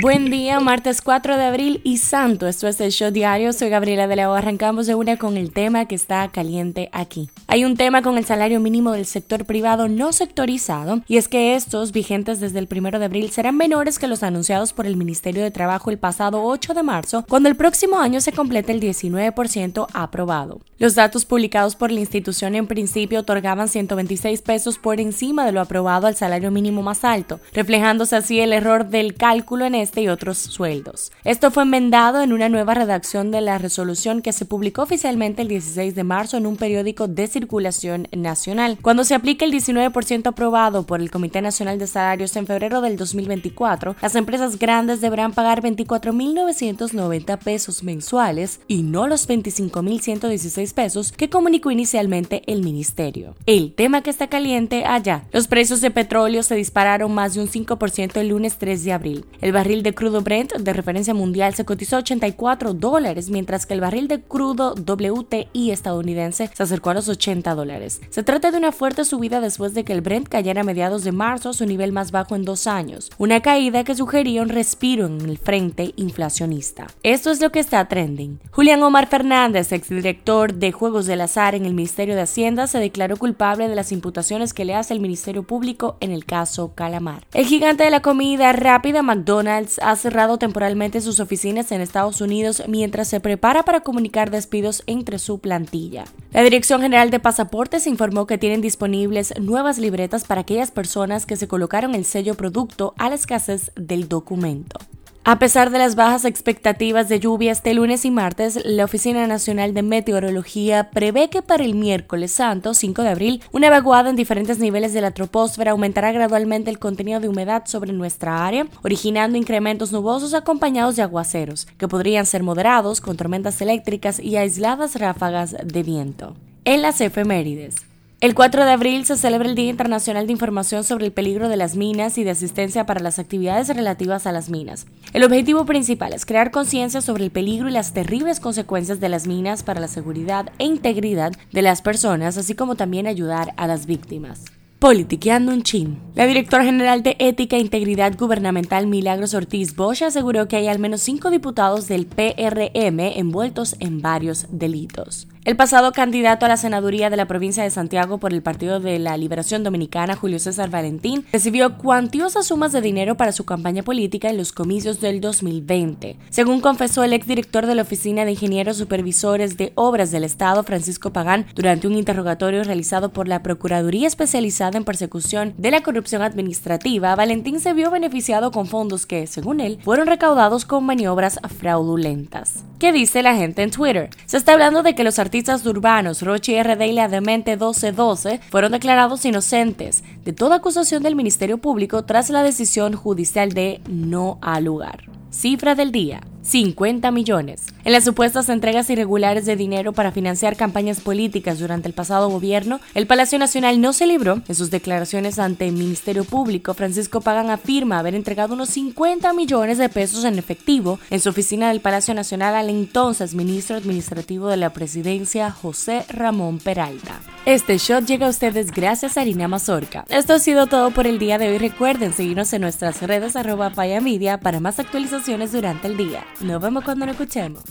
Buen día, martes 4 de abril y santo. Esto es el show diario. Soy Gabriela de la O. Arrancamos de una con el tema que está caliente aquí. Hay un tema con el salario mínimo del sector privado no sectorizado y es que estos, vigentes desde el 1 de abril, serán menores que los anunciados por el Ministerio de Trabajo el pasado 8 de marzo, cuando el próximo año se complete el 19% aprobado. Los datos publicados por la institución en principio otorgaban 126 pesos por encima de lo aprobado al salario mínimo más alto, reflejándose así el error del cálculo en este y otros sueldos. Esto fue enmendado en una nueva redacción de la resolución que se publicó oficialmente el 16 de marzo en un periódico de circulación nacional. Cuando se aplique el 19% aprobado por el Comité Nacional de Salarios en febrero del 2024, las empresas grandes deberán pagar 24.990 pesos mensuales y no los 25.116 pesos que comunicó inicialmente el ministerio. El tema que está caliente allá. Los precios de petróleo se dispararon más de un 5% el lunes 3 de abril. El barril de crudo Brent de referencia mundial se cotizó a 84 dólares, mientras que el barril de crudo WTI estadounidense se acercó a los 80 dólares. Se trata de una fuerte subida después de que el Brent cayera a mediados de marzo a su nivel más bajo en dos años, una caída que sugería un respiro en el frente inflacionista. Esto es lo que está trending. Julián Omar Fernández, exdirector de Juegos del Azar en el Ministerio de Hacienda se declaró culpable de las imputaciones que le hace el Ministerio Público en el caso Calamar. El gigante de la comida rápida McDonald's ha cerrado temporalmente sus oficinas en Estados Unidos mientras se prepara para comunicar despidos entre su plantilla. La Dirección General de Pasaportes informó que tienen disponibles nuevas libretas para aquellas personas que se colocaron el sello producto a la escasez del documento. A pesar de las bajas expectativas de lluvia este lunes y martes, la Oficina Nacional de Meteorología prevé que para el miércoles santo, 5 de abril, una vaguada en diferentes niveles de la troposfera aumentará gradualmente el contenido de humedad sobre nuestra área, originando incrementos nubosos acompañados de aguaceros, que podrían ser moderados con tormentas eléctricas y aisladas ráfagas de viento. En las efemérides. El 4 de abril se celebra el Día Internacional de Información sobre el Peligro de las Minas y de Asistencia para las Actividades relativas a las minas. El objetivo principal es crear conciencia sobre el peligro y las terribles consecuencias de las minas para la seguridad e integridad de las personas, así como también ayudar a las víctimas. Politiqueando un chin. La directora general de Ética e Integridad Gubernamental Milagros Ortiz Bosch aseguró que hay al menos cinco diputados del PRM envueltos en varios delitos. El pasado candidato a la senaduría de la provincia de Santiago por el Partido de la Liberación Dominicana, Julio César Valentín, recibió cuantiosas sumas de dinero para su campaña política en los comicios del 2020. Según confesó el exdirector de la Oficina de Ingenieros Supervisores de Obras del Estado, Francisco Pagán, durante un interrogatorio realizado por la Procuraduría Especializada en Persecución de la Corrupción Administrativa, Valentín se vio beneficiado con fondos que, según él, fueron recaudados con maniobras fraudulentas. ¿Qué dice la gente en Twitter? Se está hablando de que los artistas artistas urbanos Rochi RD y la Demente 1212 fueron declarados inocentes de toda acusación del Ministerio Público tras la decisión judicial de no al lugar. Cifra del día. 50 millones. En las supuestas entregas irregulares de dinero para financiar campañas políticas durante el pasado gobierno, el Palacio Nacional no se libró. En sus declaraciones ante el Ministerio Público, Francisco Pagan afirma haber entregado unos 50 millones de pesos en efectivo en su oficina del Palacio Nacional al entonces ministro administrativo de la presidencia, José Ramón Peralta. Este shot llega a ustedes gracias a Harina Mazorca. Esto ha sido todo por el día de hoy. Recuerden seguirnos en nuestras redes arroba Media para más actualizaciones durante el día. Nos vemos cuando nos escuchemos.